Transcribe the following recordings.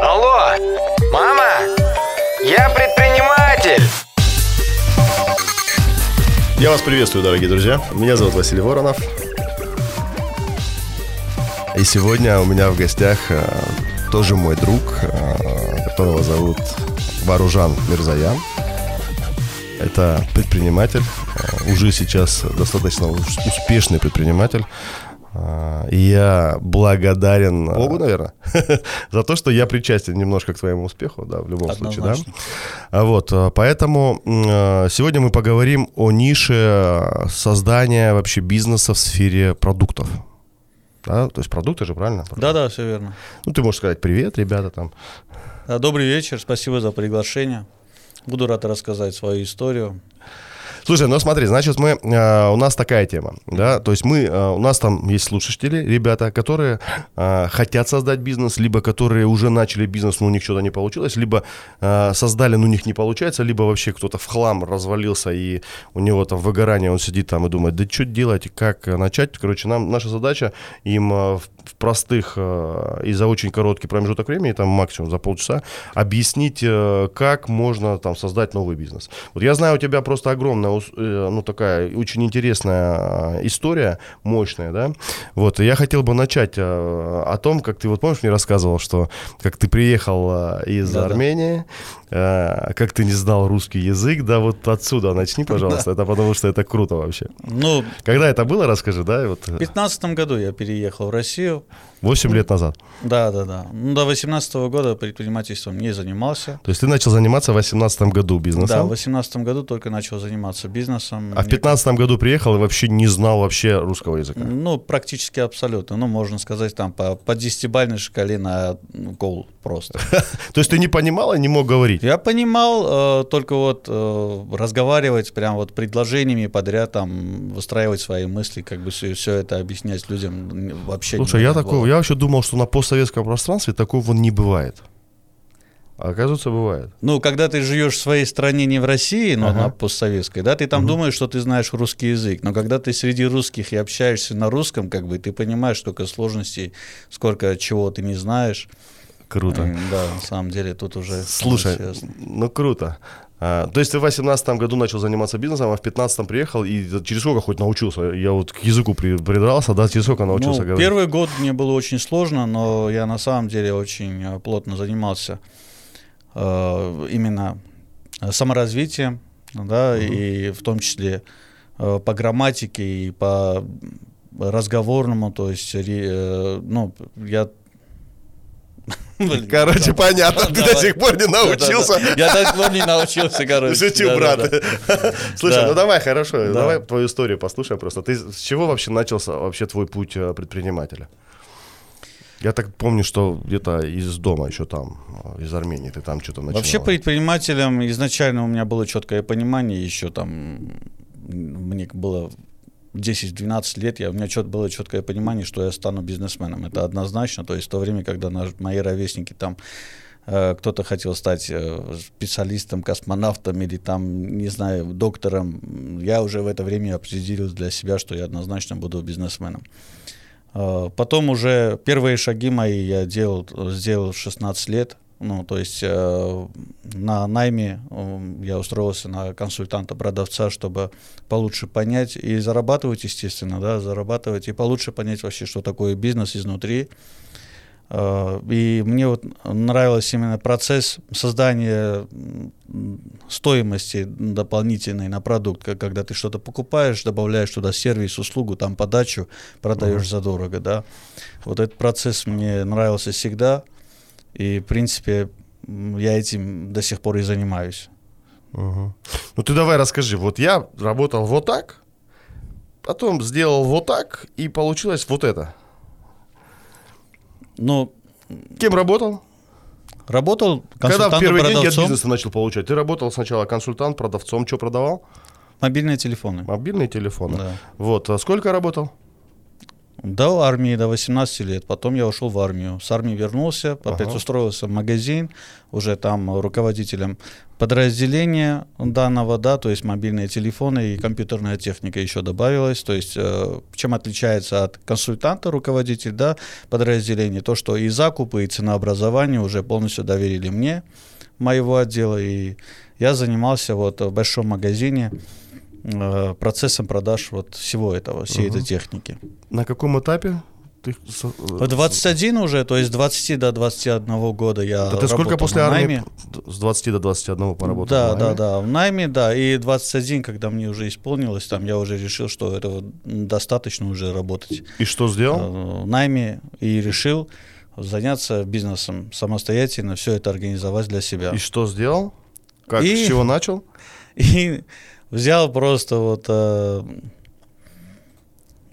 Алло, мама, я предприниматель. Я вас приветствую, дорогие друзья. Меня зовут Василий Воронов. И сегодня у меня в гостях э, тоже мой друг, э, которого зовут Вооружан Мирзаян. Это предприниматель, э, уже сейчас достаточно успешный предприниматель. Э, я благодарен Богу, наверное, за то, что я причастен немножко к твоему успеху, да, в любом случае, да. А Вот, э, поэтому э, сегодня мы поговорим о нише э, создания вообще бизнеса в сфере продуктов. Да, то есть продукты же, правильно? Да-да, все верно. Ну, ты можешь сказать привет, ребята, там. Добрый вечер, спасибо за приглашение. Буду рад рассказать свою историю. Слушай, ну смотри, значит, мы, э, у нас такая тема, да, то есть мы, э, у нас там есть слушатели, ребята, которые э, хотят создать бизнес, либо которые уже начали бизнес, но у них что-то не получилось, либо э, создали, но у них не получается, либо вообще кто-то в хлам развалился, и у него там выгорание, он сидит там и думает, да что делать, как э, начать, короче, нам, наша задача им э, в простых э, и за очень короткий промежуток времени, там максимум за полчаса, объяснить, э, как можно там создать новый бизнес. Вот я знаю, у тебя просто огромная, э, ну такая очень интересная э, история, мощная, да. Вот, и я хотел бы начать э, о том, как ты вот помнишь, мне рассказывал, что как ты приехал э, из Да-да. Армении, э, как ты не знал русский язык, да, вот отсюда начни, пожалуйста, это потому что это круто вообще. Ну, Когда это было, расскажи, да, вот в 2015 году я переехал в Россию. 8 лет назад. Да, да, да. Ну, до 2018 года предпринимательством не занимался. То есть ты начал заниматься в 2018 году Да, в бизнесом, 2018 году только начал заниматься бизнесом. а в 2015 году приехал и вообще не знал вообще русского языка. Ну, практически абсолютно. Ну, можно сказать, там по, по десятибалльной шкале на гол просто. То есть ты не понимал и не мог говорить? Я понимал, э, только вот э, разговаривать прям вот предложениями подряд, там, выстраивать свои мысли, как бы все, это объяснять людям вообще Слушай, я такого, я вообще думал, что на постсоветском пространстве такого не бывает. А оказывается, бывает. Ну, когда ты живешь в своей стране, не в России, но Ага. на постсоветской, да, ты там думаешь, что ты знаешь русский язык, но когда ты среди русских и общаешься на русском, как бы, ты понимаешь, сколько сложностей, сколько чего ты не знаешь. Круто. Да, на самом деле тут уже... Слушай, ну круто. А, то есть ты в 2018 году начал заниматься бизнесом, а в 2015 приехал и через сколько хоть научился? Я вот к языку при- придрался, да, через сколько научился Ну, говорить? первый год мне было очень сложно, но я на самом деле очень э, плотно занимался э, именно э, саморазвитием, да, и в том числе э, по грамматике и по разговорному, то есть, э, ну, я... Короче, понятно, ты до сих пор не научился. Я до сих пор не научился, короче. Шучу, брат. Слушай, ну давай, хорошо, Да. давай твою историю послушаем просто. Ты с чего вообще начался вообще твой путь э, предпринимателя? Я так помню, что где-то из дома еще там, э, из Армении, ты там что-то начинал. Вообще предпринимателем изначально у меня было четкое понимание, еще там мне было 10-12 лет, я, у меня чет, было четкое понимание, что я стану бизнесменом. Это однозначно. То есть в то время, когда наш- мои ровесники там э, кто-то хотел стать э, специалистом, космонавтом или там, не знаю, доктором, я уже в это время определил для себя, что я однозначно буду бизнесменом. Э, Потом уже первые шаги мои я делал, сделал в 16 лет. Ну, то есть э, на найме э, я устроился на консультанта-продавца, чтобы получше понять и зарабатывать, естественно, да, зарабатывать и получше понять вообще, что такое бизнес изнутри. Э, И мне вот нравился именно процесс создания стоимости дополнительной на продукт, когда ты что-то покупаешь, добавляешь туда сервис, услугу, там подачу, продаешь задорого, да. Вот этот процесс мне нравился всегда, и, в принципе, я этим до сих пор и занимаюсь. Мгм. Ну ты давай расскажи. Вот я работал вот так, потом сделал вот так, и получилось вот это. Ну, Кем работал? работал Когда в первые деньги от консультантом-продавцом, бизнеса начал получать? Ты работал сначала консультант, продавцом, что продавал? мобильные телефоны. Мобильные телефоны. Да. Вот. А сколько работал? До армии, до 18 лет. Потом я ушел в армию. С армии вернулся, опять Ага. устроился в магазин, уже там руководителем подразделения данного, да, то есть мобильные телефоны и компьютерная техника еще добавилась. То есть э, чем отличается от консультанта руководитель, да, подразделения, то, что и закупы, и ценообразование уже полностью доверили мне, моего отдела, и я занимался вот в большом магазине процессом продаж вот всего этого, всей этой техники. На каком этапе? Ты со- В 21 уже, то есть с 20 до 21 года я Да ты сколько после армии? найме. С 20 до 21 поработал? Да, да, да, в найме, да, и 21, когда мне уже исполнилось, там я уже решил, что этого достаточно уже работать И что сделал? э, в найме, и решил заняться бизнесом самостоятельно, все это организовать для себя. И что сделал? Как, И- с чего начал? И взял просто вот э,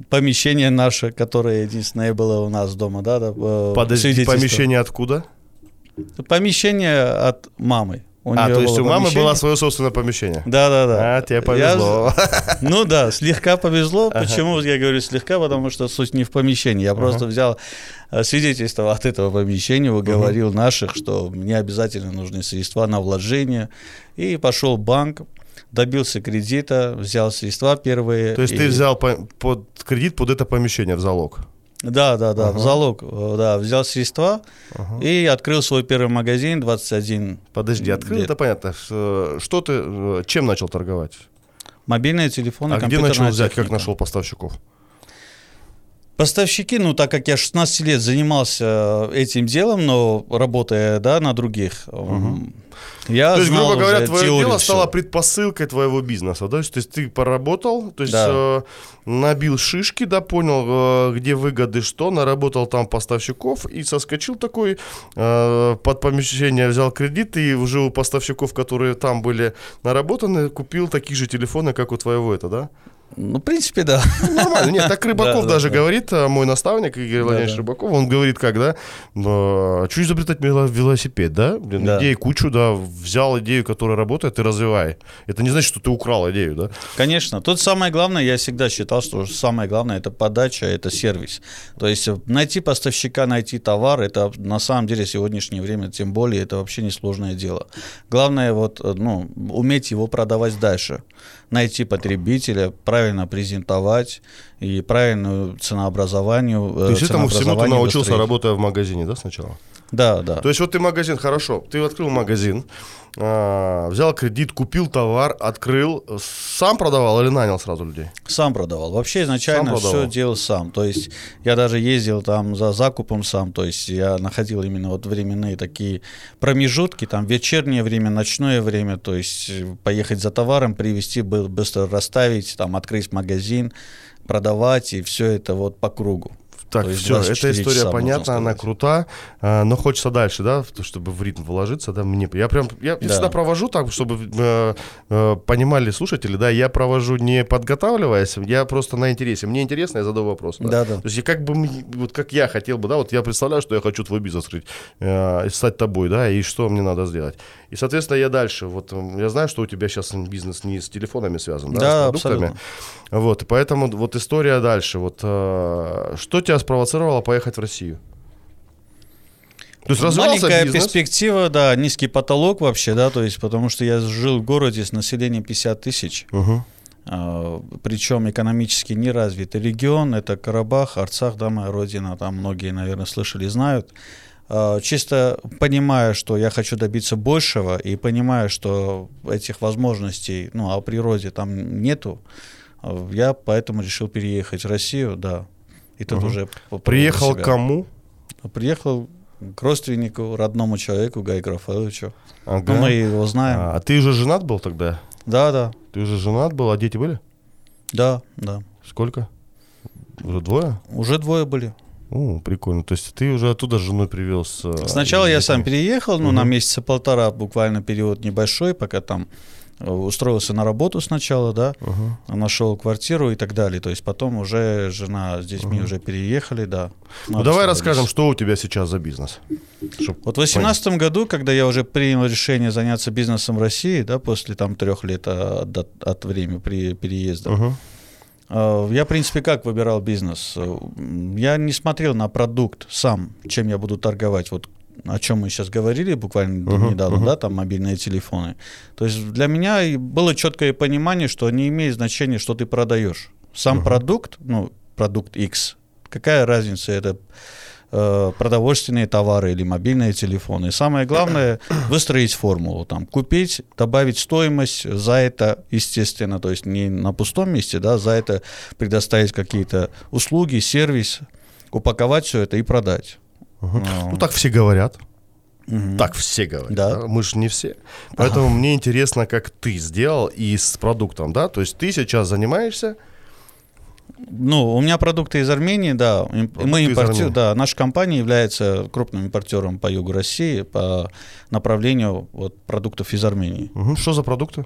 помещение наше, которое единственное было у нас дома, да, да э, Подожди, помещение откуда? Помещение от мамы. У а, то есть у мамы было свое собственное помещение. Да, да, да. А, тебе повезло. Я- ну да, слегка повезло. Почему я говорю слегка? Потому что суть не в помещении. Я просто взял э, свидетельство от этого помещения, уговорил наших, что мне обязательно нужны средства на вложение. И пошел банк, добился кредита, взял средства первые. То есть и- ты взял по- под кредит под это помещение в залог. Да, да, да, Ага. в залог, э, да, взял средства Ага. и открыл свой первый магазин 21. Подожди, открыл, лет. это понятно. Что ты, э, чем начал торговать? Мобильные телефоны, а где начал взять, как техника. нашел поставщиков? Поставщики, ну так как я 16 лет занимался этим делом, но работая да, на других, м, я То есть, знал грубо говоря, твое дело всё. стало предпосылкой твоего бизнеса, да? То есть ты поработал, то есть Да. э, набил шишки, да, понял, э, где выгоды, что, наработал там поставщиков и соскочил такой э, под помещение, взял кредит и уже у поставщиков, которые там были наработаны, купил такие же телефоны, как у твоего это, да? Ну, в принципе, да. Ну, Нормально. Нет, так Рыбаков Да, да, даже да. говорит, а, мой наставник Игорь Владимирович да. Рыбаков, он говорит, как, да, что изобретать вело- велосипед, да? Блин, Да. Идей кучу, да, взял идею, которая работает, и развивай. Это не значит, что ты украл идею, да? Конечно. Тут самое главное, я всегда считал, что самое главное это подача, это сервис. То есть э, найти поставщика, найти товар, это на самом деле сегодняшнее время, тем более, это вообще несложное дело. Главное вот, э, ну, уметь его продавать дальше. Найти потребителя, правильно презентовать и правильную ценообразованию. То есть этому всему ты научился, работая в магазине, да, сначала? Да, да. То есть вот ты магазин, хорошо, ты открыл магазин, а, взял кредит, купил товар, открыл, сам продавал или нанял сразу людей? Сам продавал. Вообще изначально Сам продавал. все делал сам. То есть я даже ездил там за закупом сам. То есть я находил именно вот временные такие промежутки, там вечернее время, ночное время. То есть поехать за товаром, привезти, бы- быстро расставить, там открыть магазин, продавать и все это вот по кругу. Так, То есть все, эта 24 история понятна, она крута, а, но хочется дальше, да, чтобы в ритм вложиться, да, мне, я прям, я Да. всегда провожу так, чтобы э, э, понимали слушатели, да, я провожу не подготавливаясь, я просто на интересе, мне интересно, я задаю вопрос. Да, Да-да. То есть я как бы, вот как я хотел бы, да, вот я представляю, что я хочу твой бизнес открыть, э, стать тобой, да, и что мне надо сделать. И, соответственно, я дальше, вот я знаю, что у тебя сейчас бизнес не с телефонами связан, да, Да, с продуктами. абсолютно. Вот, поэтому вот история дальше. Вот э, что тебя спровоцировало поехать в Россию? То есть Маленькая бизнес. перспектива, да, низкий потолок вообще, да, то есть потому что я жил в городе с населением 50 тысяч. Мгм. А, Причем экономически не развитый регион, это Карабах, Арцах, да, моя родина, там многие, наверное, слышали, знают. А, Чисто понимая, что я хочу добиться большего, и понимая, что этих возможностей, ну, о природе там нету, а, я поэтому решил переехать в Россию, да. И тут Мгм. уже Приехал себя. кому? Приехал к родственнику, родному человеку, Гаю Рафаэловичу. Ага. Ну, мы его знаем. А ты уже женат был тогда? Да, да, Ты уже женат был, а дети были? да, да. Сколько? Уже двое? Уже двое были. О, прикольно. То есть ты уже оттуда с женой привез. э, Сначала я сам переехал, ну, Мгм. на месяца полтора, буквально период небольшой, пока там устроился на работу сначала, да, Ага. нашел квартиру и так далее. То есть потом уже жена с детьми уже переехали, да. Ну давай расскажем, что у тебя сейчас за бизнес. Чтоб Вот в 2018 году, когда я уже принял решение заняться бизнесом в России, да, после там трех лет от, от, от времени при, переезда. Э, Я, в принципе, как выбирал бизнес? Я не смотрел на продукт сам, чем я буду торговать. Вот о чем мы сейчас говорили буквально Мгм, недавно, мгм. да, там мобильные телефоны. То есть для меня было четкое понимание, что не имеет значения, что ты продаешь. Сам продукт, ну, продукт X, какая разница, это э, продовольственные товары или мобильные телефоны. И самое главное выстроить формулу, там, купить, добавить стоимость за это, естественно, то есть не на пустом месте, да, за это предоставить какие-то услуги, сервис, упаковать все это и продать. Ну, Ну, так все говорят. мгм. Так все говорят. Да. да? Мы же не все. Поэтому мне интересно, как ты сделал и с продуктом, да? То есть ты сейчас занимаешься Ну, у меня продукты из Армении, да. Продукты Мы из импорти- Армении. да, наша компания является крупным импортером по югу России по направлению вот, продуктов из Армении. Мгм. Что за продукты?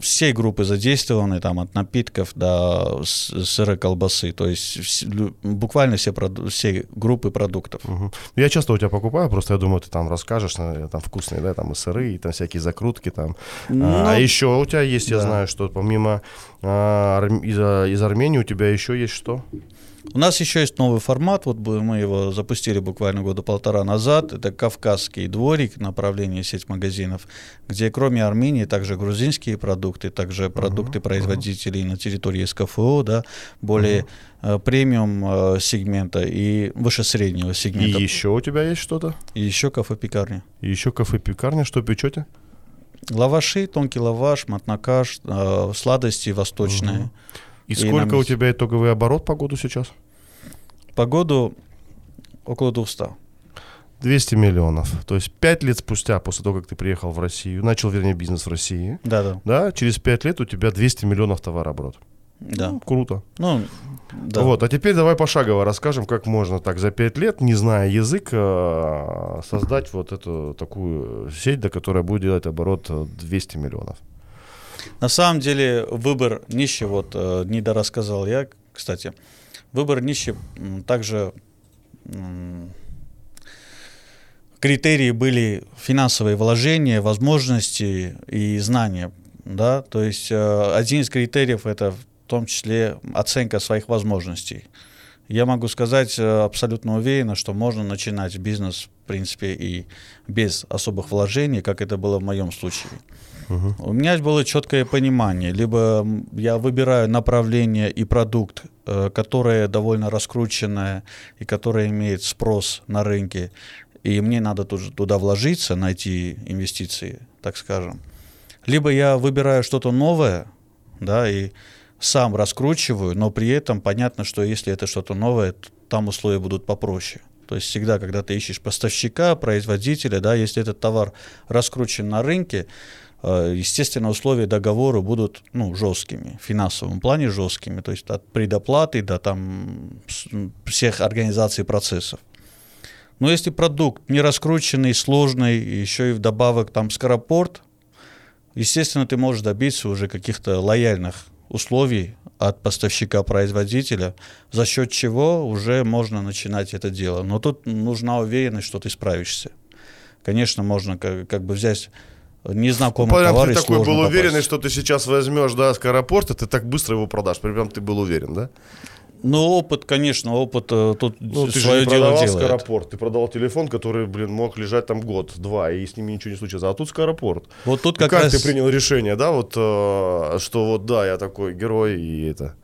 Все группы задействованы, там, от напитков до сыра колбасы, то есть буквально все, все группы продуктов. Мгм. Я часто у тебя покупаю, просто я думаю, ты там расскажешь, наверное, там вкусные, да, там и сыры, и там всякие закрутки там. Ну, а еще у тебя есть, я да. знаю, что помимо а, из, а, из Армении у тебя еще есть что? У нас еще есть новый формат, вот мы его запустили буквально года полтора назад. Это Кавказский дворик, направление сеть магазинов, где кроме Армении также грузинские продукты, также продукты производителей на территории СКФО, да, более э, премиум э, сегмента и выше среднего И сегмента. еще у тебя есть что-то? И еще кафе-пекарня. И еще кафе-пекарня, что печете? Лаваши, тонкий лаваш, матнакаш, э, сладости восточные. И И сколько у есть- тебя итоговый оборот по году сейчас? По году около 200. 200 миллионов. То есть 5 лет спустя, после того, как ты приехал в Россию, начал, вернее, бизнес в России, Да-да. да, через 5 лет у тебя 200 миллионов товарооборот. Да. Ну, круто. Ну, да. Вот, а теперь давай пошагово расскажем, как можно так за 5 лет, не зная язык, э, создать вот эту такую сеть, до которой будет делать оборот э, 200 миллионов. На самом деле выбор нищи, вот э, недорассказал я, кстати, выбор нищи также критерии были финансовые вложения, возможности и знания, да, то есть э, один из критериев это в том числе оценка своих возможностей. Я могу сказать э, абсолютно уверенно, что можно начинать бизнес, принципе, и без особых вложений, как это было в моем случае. У меня было четкое понимание. Либо я выбираю направление и продукт, э, которое довольно раскрученное и которое имеет спрос на рынке, и мне надо тоже туда вложиться, найти инвестиции, так скажем. Либо я выбираю что-то новое, да, и сам раскручиваю, но при этом понятно, что если это что-то новое, там условия будут попроще. То есть всегда, когда ты ищешь поставщика, производителя, да, если этот товар раскручен на рынке, э, естественно, условия договора будут ну, жесткими, в финансовом плане жесткими, то есть от предоплаты до там, всех организаций процессов. Но если продукт не раскрученный, сложный, еще и вдобавок там скоропорт, естественно, ты можешь добиться уже каких-то лояльных условий от поставщика-производителя, за счет чего уже можно начинать это дело. Но тут нужна уверенность, что ты справишься. Конечно, можно как, как бы взять незнакомый Прям товар ты такой был попасть. уверенный, что ты сейчас возьмешь, да, скоропорт, и ты так быстро его продашь. Прям ты был уверен, да? Ну, опыт, конечно, опыт э, тут Ну, ты же не дело продавал делает. скоропорт, ты продавал телефон, который, блин, мог лежать там год-два, и с ними ничего не случилось. А тут скоропорт. Вот тут как, как раз... ты принял решение, да, вот, э, что вот, да, я такой герой, и это...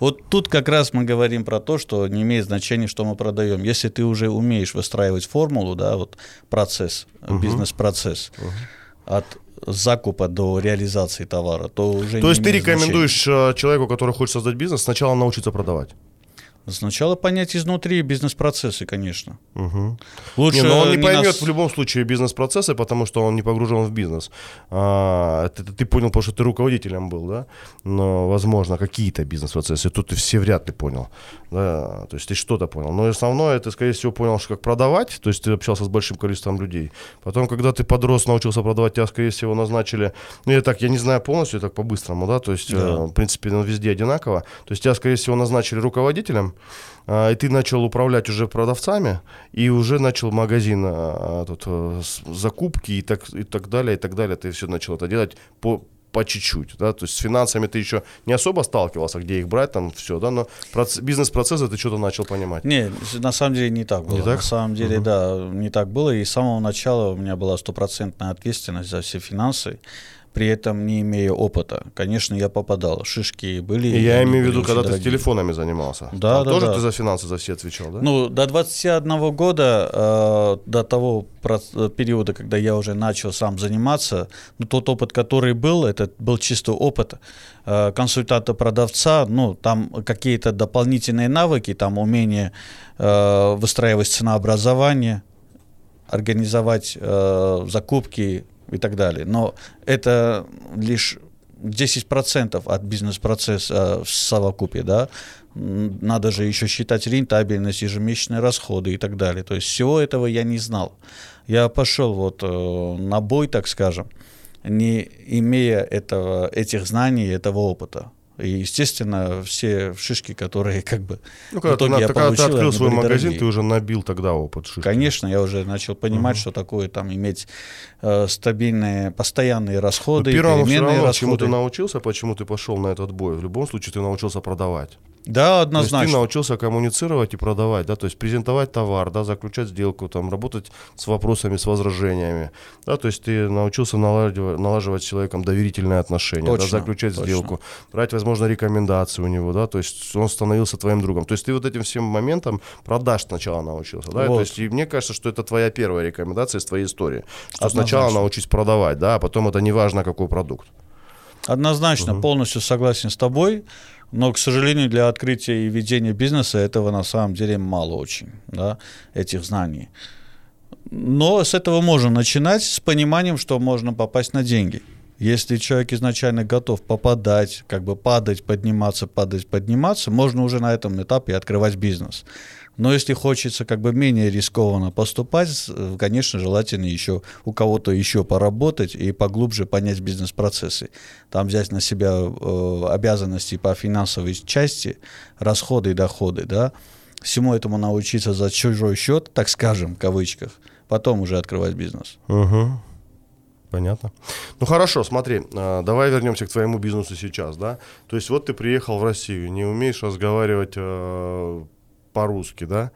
Вот тут как раз мы говорим про то, что не имеет значения, что мы продаем. Если ты уже умеешь выстраивать формулу, да, вот процесс, бизнес-процесс, от закупа до реализации товара, то уже То есть ты имеет значения. рекомендуешь э, человеку, который хочет создать бизнес, сначала научиться продавать? Сначала понять изнутри бизнес-процессы, конечно. Мгм. Лучше не, но он не, не поймет нас- в любом случае бизнес-процессы, потому что он не погружен в бизнес. А, это ты понял, потому что ты руководителем был, да? Но, возможно, какие-то бизнес-процессы. Тут ты все вряд ли понял. Да? То есть ты что-то понял. Но основное, ты, скорее всего, понял, что как продавать. То есть ты общался с большим количеством людей. Потом, когда ты подрос, научился продавать, тебя, скорее всего, назначили... Ну, я так, я не знаю полностью, так по-быстрому, да? То есть, Да. э, в принципе, ну, везде одинаково. То есть тебя, скорее всего, назначили руководителем, и ты начал управлять уже продавцами, и уже начал магазин а, тут, э, закупки и так, и так далее, и так далее. Ты все начал это делать по, по чуть-чуть, да, то есть с финансами ты еще не особо сталкивался, где их брать, там все, да, но проц- бизнес-процессы ты что-то начал понимать. Не, на самом деле не так было. Не так? На самом деле, Мгм. да, не так было. И с самого начала у меня была стопроцентная ответственность за все финансы, при этом не имея опыта. Конечно, я попадал, шишки были. И я имею в виду, когда ты с дорогие. телефонами занимался. Да, Там да, тоже да. ты за финансы за все отвечал, да? Ну, до 21 года, э, до того проц- периода, когда я уже начал сам заниматься, ну, тот опыт, который был, это был чисто опыт э, консультанта-продавца, ну, там какие-то дополнительные навыки, там умение э, выстраивать ценообразование, организовать э, закупки и так далее. Но это лишь 10% от бизнес-процесса в совокупе, да. Надо же еще считать рентабельность, ежемесячные расходы и так далее. То есть всего этого я не знал. Я пошел вот э, на бой, так скажем, не имея этого, этих знаний, этого опыта. И, естественно, все шишки, которые как бы Ну, в когда, ты, итоге на- я ты- когда ты получил, открыл свой магазин, дорогие. ты уже набил тогда опыт шишки. Конечно, я уже начал понимать, что такое там иметь э, стабильные, постоянные Но расходы, первому все переменные равно, чему расходы. ты научился, почему ты пошел на этот бой. В любом случае ты научился продавать. Да, То есть ты однозначно. научился коммуницировать и продавать, да, то есть презентовать товар, да, заключать сделку, там, работать с вопросами, с возражениями, да, то есть ты научился налаживать, налаживать с человеком доверительные отношения, да, Точно, заключать точно. сделку, брать, возможно, рекомендации у него, да, то есть он становился твоим другом. То есть ты вот этим всем моментам продаж сначала научился, да, Вот. то есть и мне кажется, что это твоя первая рекомендация из твоей истории, что Однозначно. сначала научись продавать, да, а потом это не важно, какой продукт. Однозначно, полностью согласен с тобой, но, к сожалению, для открытия и ведения бизнеса этого на самом деле мало очень, да, этих знаний. Но с этого можно начинать, с пониманием, что можно попасть на деньги. Если человек изначально готов попадать, как бы падать, подниматься, падать, подниматься, можно уже на этом этапе открывать бизнес. Но если хочется как бы менее рискованно поступать, э, конечно, желательно еще у кого-то еще поработать и поглубже понять бизнес-процессы. Там взять на себя э, обязанности по финансовой части, расходы и доходы, да. Всему этому научиться за чужой счет, так скажем, в кавычках, потом уже открывать бизнес. Угу. Понятно. Ну хорошо, смотри, а, давай вернемся к твоему бизнесу сейчас, да. То есть вот ты приехал в Россию, не умеешь разговаривать э, по-русски, да.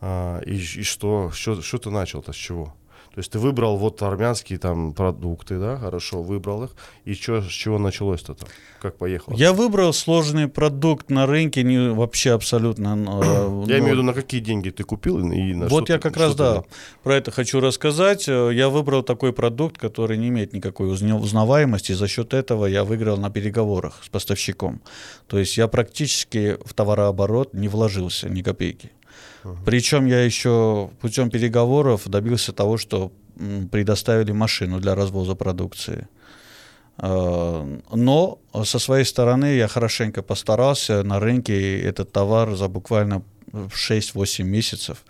А, и, и что, что, что ты начал-то, с чего? То есть ты выбрал вот армянские там продукты, да, хорошо, выбрал их. И чё, с чего началось-то там? Как поехал? Я выбрал сложный продукт на рынке, не вообще абсолютно. э, Я ну, имею в виду, на какие деньги ты купил и на Вот я как раз, да, про это хочу рассказать. Э, Я выбрал такой продукт, который не имеет никакой узна- узнаваемости. За счет этого я выиграл на переговорах с поставщиком. То есть я практически в товарооборот не вложился ни копейки. Причем я еще путем переговоров добился того, что предоставили машину для развоза продукции. Э, Но со своей стороны я хорошенько постарался на рынке этот товар за буквально 6-8 месяцев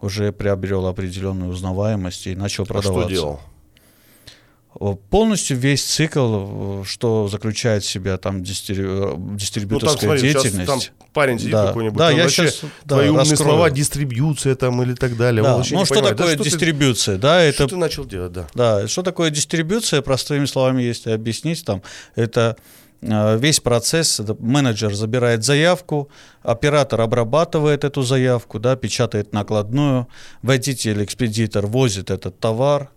уже приобрел определенную узнаваемость и начал А продаваться. что делал? Полностью весь цикл, э, что заключает в себя там дистри- э, Ну, там, дистрибьюторская смотри, сейчас деятельность. там парень сидит Да. какой-нибудь, Да, я щас, да, твои умные раскрою. слова, дистрибьюция там или так далее. Да, он Ну что понимает. Да такое что ты- дистрибьюция? Да, это Что ты начал делать, да? Да, что такое дистрибьюция, простыми словами, если объяснить, там, это э, весь процесс, менеджер забирает заявку, оператор обрабатывает эту заявку, да, печатает накладную, водитель, экспедитор возит этот товар,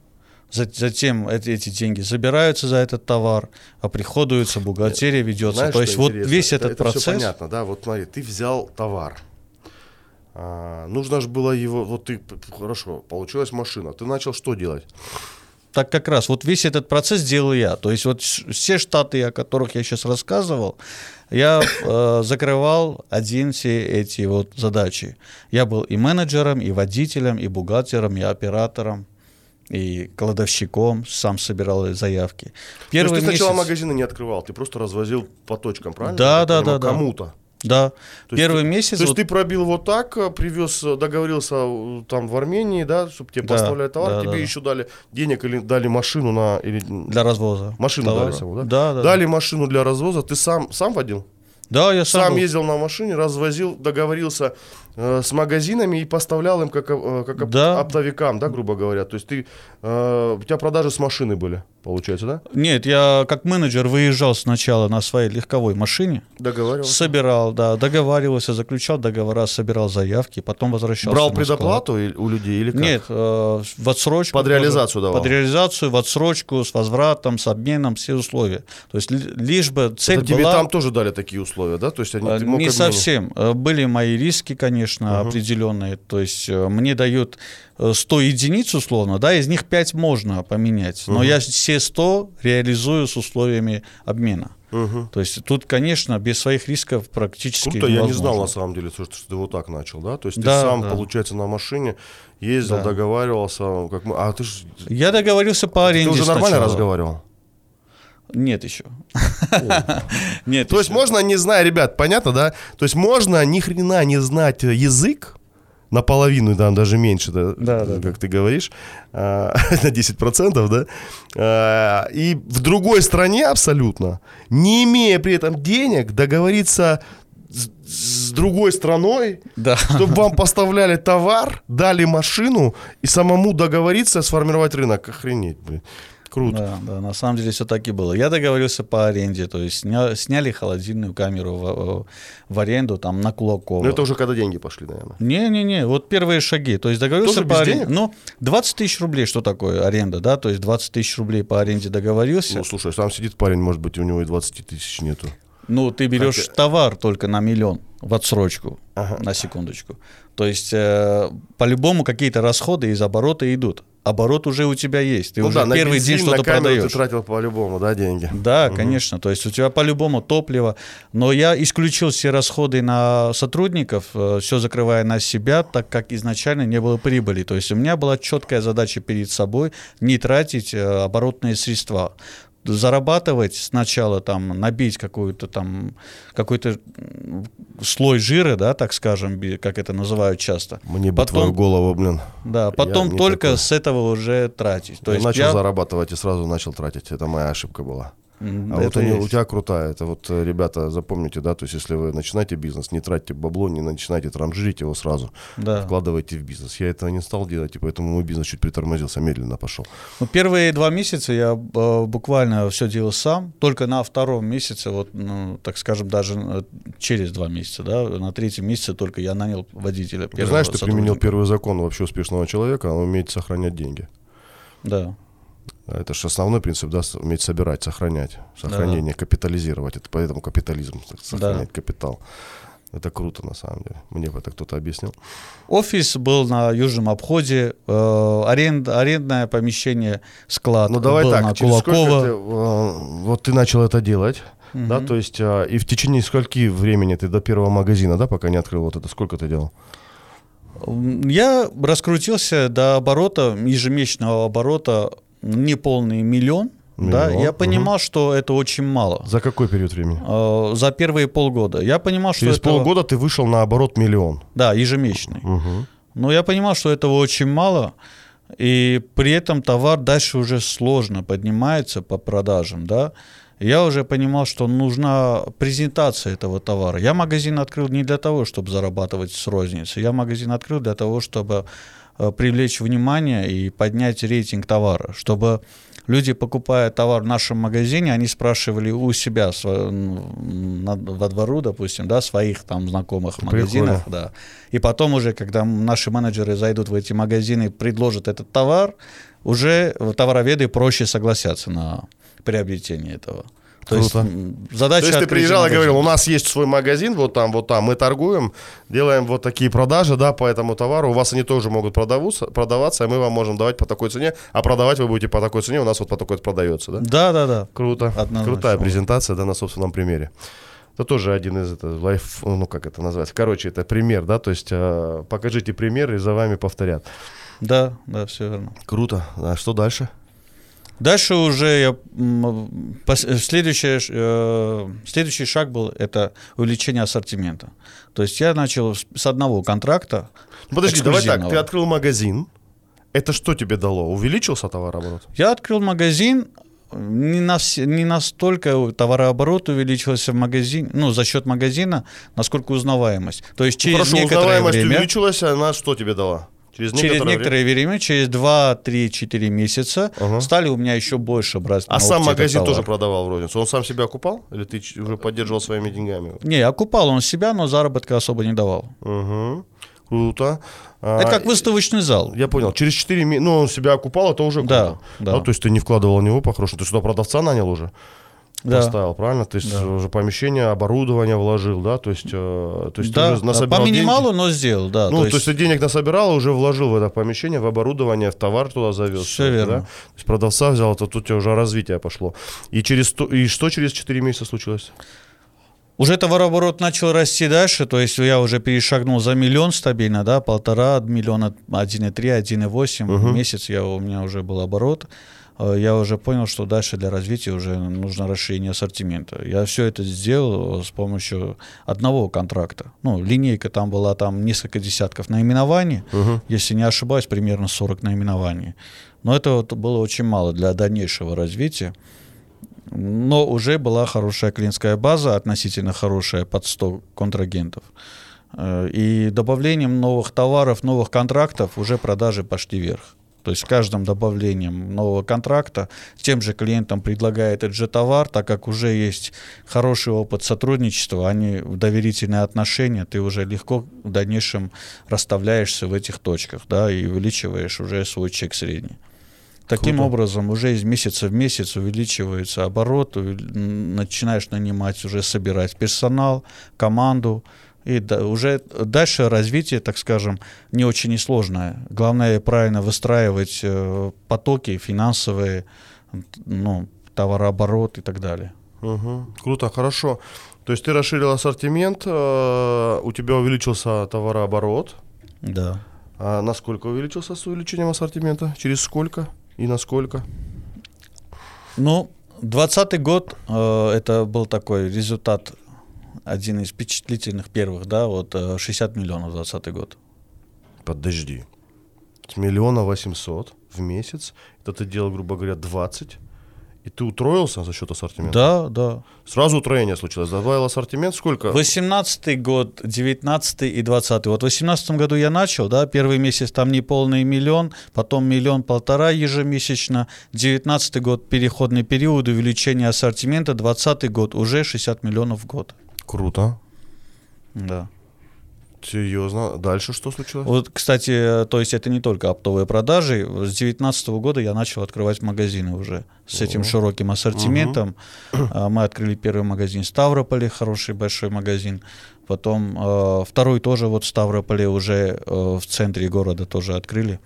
затем эти, эти деньги забираются за этот товар, оприходуются, бухгалтерия ведется. Знаешь, То есть вот интересно? весь Это- этот это процесс... понятно, да? Вот смотри, ты взял товар. А, нужно же было его, вот ты, хорошо, получилась машина. Ты начал что делать? Так как раз, вот весь этот процесс делал я. То есть вот все штаты, о которых я сейчас рассказывал, я э, закрывал один все эти вот задачи. Я был и менеджером, и водителем, и бухгалтером, и оператором, и кладовщиком, сам собирал заявки. То есть ты сначала месяц- магазины не открывал, ты просто развозил по точкам, правильно? Да, да, да, да. Кому-то. Да, То есть первый ты- месяц... То есть вот- ты пробил вот так, э, привез, э, договорился э, там в Армении, да, чтобы тебе Да, поставляли товар, да, тебе да, да. еще дали денег или дали машину на... Или... для развоза. Машину товара. дали саму, да? Да, да. Дали машину для развоза, ты сам, сам водил? Да, я сам, Сам был. ездил на машине, развозил, договорился с магазинами и поставлял им как, э, как оп- Да. оптовикам, да, грубо говоря. То есть ты, э, у тебя продажи с машины были, получается, да? Нет, я как менеджер выезжал сначала на своей легковой машине, Договаривался. собирал, да, договаривался, заключал договора, собирал заявки, потом возвращался Брал предоплату у людей или как? Нет, э, в отсрочку. Под реализацию давал? Под реализацию, в отсрочку, с возвратом, с обменом, все условия. То есть ли- лишь бы цель Это тебе была... там тоже дали такие условия, да? То есть они, Э, Не совсем. Э, Были мои риски, конечно, определенные. То есть э, мне дают э, 100 единиц условно, да, из них 5 можно поменять. Но я все 100 реализую с условиями обмена. Мгм. То есть тут, конечно, без своих рисков практически Круто, я не знал невозможно. на самом деле, что, что ты вот так начал, да? То есть Да, ты сам, да. получается, на машине ездил, Да. договаривался, как мы... А ты, ж- Я договорился по ты аренде уже нормально сначала. разговаривал? Нет еще. Нет То есть можно, не зная, ребят, понятно, да? То есть можно ни хрена не знать э, язык, наполовину, да, даже меньше, да, Да, да, как ты говоришь, а, на 10%, да, а, и в другой стране абсолютно, не имея при этом денег, договориться с, с другой страной, Да. чтобы вам поставляли товар, дали машину и самому договориться сформировать рынок. Охренеть, блин. Круто. Да, да, на самом деле все так и было. Я договорился по аренде, то есть сня- сняли холодильную камеру в, в аренду там на Кулакова. Но это уже когда деньги пошли, наверное. Не-не-не, вот первые шаги. То есть договорился Тоже по аренде. Ну, 20 тысяч рублей, что такое аренда, да? То есть 20 тысяч рублей по аренде договорился. Ну, слушай, там сидит парень, может быть, у него и 20 тысяч нету. Ну, ты берешь Хотя- товар только на миллион в отсрочку, Ага. на секундочку. То есть э, по-любому какие-то расходы из оборота идут. Оборот уже у тебя есть. Ты ну уже да, первый бензин, день что-то продаешь. ты тратил по-любому, да, деньги? Да, конечно. То есть у тебя по-любому топливо. Но я исключил все расходы на сотрудников, все закрывая на себя, так как изначально не было прибыли. То есть у меня была четкая задача перед собой не тратить э, оборотные средства зарабатывать сначала там набить какую-то там какой-то слой жира, да, так скажем, как это называют часто. Мне бы Потом- твою голову, блин. Да, потом только такой. с этого уже тратить. То я есть начал я- зарабатывать и сразу начал тратить. Это моя ошибка была. А вот это у, него- есть. у тебя крутая. Это вот, э, ребята, запомните, да, то есть если вы начинаете бизнес, не тратьте бабло, не начинайте транжирить его сразу. Да. Вкладывайте в бизнес. Я этого не стал делать, и поэтому мой бизнес чуть притормозился, медленно пошел. Ну, первые два месяца я э, буквально все делал сам. Только на втором месяце, вот, ну, так скажем, даже э, через два месяца, да, на третьем месяце только я нанял водителя. Ты знаешь, ты применил первый закон вообще успешного человека, он умеет сохранять деньги. Да. Это же основной принцип, да, уметь собирать, сохранять. Сохранение, капитализировать. Это поэтому капитализм, сохранять капитал. Это круто, на самом деле. Мне бы это кто-то объяснил. Офис был на южном обходе, э, аренд, арендное помещение, склад Ну давай был так, на через Кулакова. ты, э, вот ты начал это делать, да, то есть э, и в течение скольки времени ты до первого магазина, да, пока не открыл вот это, сколько ты делал? Я раскрутился до оборота, ежемесячного оборота, неполный миллион. Да, Миллион, я понимал, что это очень мало. За какой период времени? Э, За первые полгода. Я понимал, что Через этого- полгода ты вышел на оборот миллион. Да, ежемесячный. Мгм. Но я понимал, что этого очень мало, и при этом товар дальше уже сложно поднимается по продажам, да. Я уже понимал, что нужна презентация этого товара. Я магазин открыл не для того, чтобы зарабатывать с розницы. Я магазин открыл для того, чтобы привлечь внимание и поднять рейтинг товара, чтобы люди, покупая товар в нашем магазине, они спрашивали у себя во двору, допустим, да, своих там знакомых в магазинах, да. И потом уже, когда наши менеджеры зайдут в эти магазины и предложат этот товар, уже товароведы проще согласятся на приобретение этого. То есть Круто. м, задача То есть ты приезжал и говорил, у нас есть свой магазин, вот там, вот там, мы торгуем, делаем вот такие продажи, да, по этому товару, у вас они тоже могут продаваться, продаваться, и мы вам можем давать по такой цене, а продавать вы будете по такой цене, у нас вот по такой продается, да? Да, да, да. Круто. Однозначно. Крутая презентация, да, на собственном примере. Это тоже один из это, лайф, ну как это называется. Короче, это пример, да, то есть э, покажите пример и за вами повторят. Да, да, все верно. Круто. А что дальше? Дальше уже я, ш- э, следующий шаг был это увеличение ассортимента. То есть я начал с- одного контракта. Ну, подожди, давай так, ты открыл магазин. Это что тебе дало? Увеличился товарооборот? Я открыл магазин, не, на не настолько товарооборот увеличился в магазине, ну, за счет магазина, насколько узнаваемость. То есть через Хорошо, некоторое узнаваемость время... увеличилась, она что тебе дала? Через Через некоторое время? некоторое время, через 2, 3, 4 месяца Ага. стали у меня еще больше брать. А сам магазин товар. тоже продавал в розницу? Он сам себя окупал? Или ты уже поддерживал своими деньгами? Не, окупал он себя, но заработка особо не давал. Угу. Круто. А, Это как выставочный зал. Я понял. Через 4 месяца, ну, он себя окупал, это уже Да, круто. да. Ну, то есть ты не вкладывал в него по-хорошему. Ты сюда продавца нанял уже? Да. Поставил, правильно? Ты Да. уже помещение, оборудование вложил, да? То есть, э, то есть Да, ты уже насобирал по деньги? минималу, но сделал, да. Ну, то есть, ты денег насобирал, уже вложил в это помещение, в оборудование, в товар туда завез. Это, верно. да? То есть продавца взял, это тут у тебя уже развитие пошло. И, через и что через 4 месяца случилось? Уже товарооборот начал расти дальше, то есть я уже перешагнул за миллион стабильно, да, полтора миллиона, 1,3, 1,8 в месяц я, у меня уже был оборот. Э, Я уже понял, что дальше для развития уже нужно расширение ассортимента. Я все это сделал с помощью одного контракта. Ну, линейка там была, там несколько десятков наименований, если не ошибаюсь, примерно 40 наименований. Но это вот было очень мало для дальнейшего развития. Но уже была хорошая клиентская база, относительно хорошая, под 100 контрагентов. Э, И добавлением новых товаров, новых контрактов уже продажи пошли вверх. То есть с каждым добавлением нового контракта тем же клиентам предлагая этот же товар, так как уже есть хороший опыт сотрудничества, они в доверительные отношения, ты уже легко в дальнейшем расставляешься в этих точках, да, и увеличиваешь уже свой чек средний. Таким Круто. образом, уже из месяца в месяц увеличивается оборот, начинаешь нанимать, уже собирать персонал, команду. И да- уже дальше развитие, так скажем, не очень несложное. Главное правильно выстраивать э, потоки финансовые, ну, товарооборот и так далее. Мгм. Круто, хорошо. То есть ты расширил ассортимент, э, у тебя увеличился товарооборот. Да. А насколько увеличился с увеличением ассортимента? Через сколько и насколько? Ну, 20 год э, это был такой результат, один из впечатлительных первых, да, вот э, 60 миллионов 20 год. Подожди. С миллиона восемьсот в месяц. Это ты делал, грубо говоря, 20. И ты утроился за счет ассортимента? Да, да. Сразу утроение случилось. Добавил ассортимент сколько? 18 год, 19 и 20. Вот в 18 году я начал, да, первый месяц там неполный миллион, потом миллион полтора ежемесячно. 19 год переходный период, увеличение ассортимента, 20 год уже 60 миллионов в год. Круто. Да. Серьезно. Дальше что случилось? Вот, кстати, то есть это не только оптовые продажи. С 2019 года я начал открывать магазины уже с этим широким ассортиментом. А, Мы открыли первый магазин в Ставрополе, хороший большой магазин. Потом э, второй тоже вот в Ставрополе уже э, в центре города тоже открыли.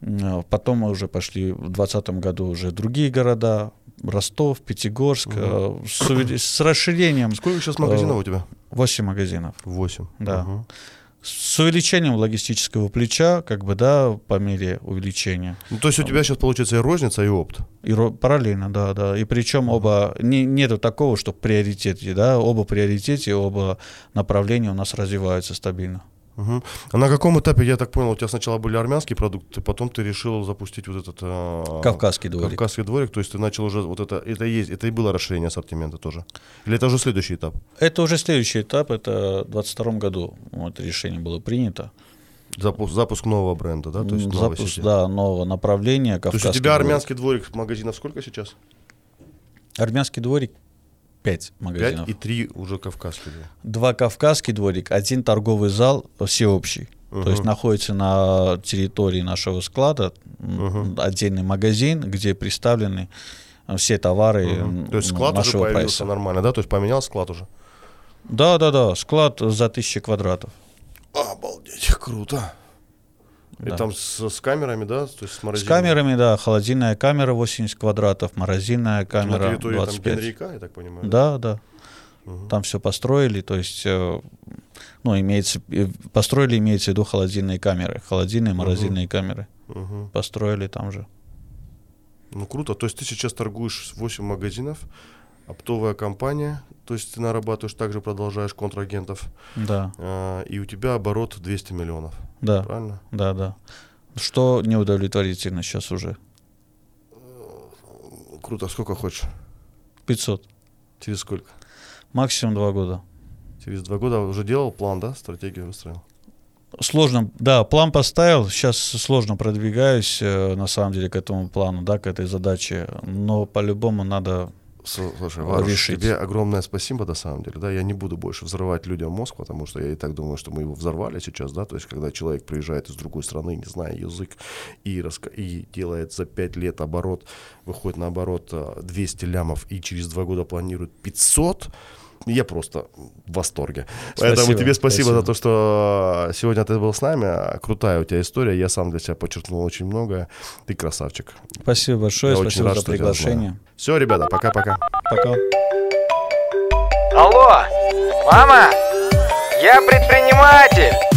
Э, Потом мы уже пошли в 2020 году уже другие города. Ростов, Пятигорск. э, С, увели- с расширением Сколько сейчас магазинов у тебя? 8 магазинов. Восемь. Да. Мгм. С увеличением логистического плеча, как бы, да, по мере увеличения. Ну, то есть у тебя сейчас получается и розница, и опт. И параллельно, да, да. И причем оба, не, нету такого, что в приоритете, да, оба приоритете, оба направления у нас развиваются стабильно. Мгм. А на каком этапе, я так понял, у тебя сначала были армянские продукты, потом ты решил запустить вот этот... а, Кавказский дворик. Кавказский дворик, то есть ты начал уже вот это, это есть, это и было расширение ассортимента тоже? Или это уже следующий этап? Это уже следующий этап, это в 2022 году вот, решение было принято. Запуск, запуск нового бренда, да? То есть новой Запуск, сети. да, нового направления. То есть у Кавказский тебя дворик. армянский дворик магазинов сколько сейчас? Армянский дворик 5 магазинов. Пять и три уже кавказские. Два кавказский дворик, один торговый зал всеобщий. То есть находится на территории нашего склада м, отдельный магазин, где представлены э, все товары м, То есть склад уже нашего появился прайса. нормально, да? То есть поменял склад уже? Да, да, да. Склад за тысячи квадратов. Обалдеть, круто. И Да. там с, с камерами, да? То есть с С морозильной? камерами, да, холодильная камера 80 квадратов, морозильная На камера территории там 25. Генрика, я так понимаю? Да, да. Там все построили, то есть, э, ну, имеется, э, построили, имеется в виду холодильные камеры, холодильные, морозильные камеры. Мгм. Построили там же. Ну круто. То есть ты сейчас торгуешь 8 магазинов, оптовая компания, то есть ты нарабатываешь, также продолжаешь контрагентов, Да, а, и у тебя оборот 200 миллионов, да, правильно? да, да. Что неудовлетворительно сейчас уже. Круто. Сколько хочешь? 500. Через сколько? Максимум два года. Через два года уже делал план, да? Стратегию выстроил? Сложно, да, план поставил, сейчас сложно продвигаюсь, э, на самом деле, к этому плану, да, к этой задаче, но по-любому надо Слушай, Варуш, решить. тебе огромное спасибо, на самом деле, да, я не буду больше взрывать людям мозг, потому что я и так думаю, что мы его взорвали сейчас, да, то есть когда человек приезжает из другой страны, не зная язык, и, раска- и делает за 5 лет оборот, выходит на оборот э, 200 лямов и через 2 года планирует 500, я просто в восторге. Поэтому Спасибо, тебе спасибо, спасибо. за то, что сегодня ты был с нами. Крутая у тебя история. Я сам для себя подчеркнул очень многое. Ты красавчик. Спасибо большое, Я очень спасибо рад, за приглашение. Все, ребята, пока-пока. Пока. Алло, мама, я предприниматель.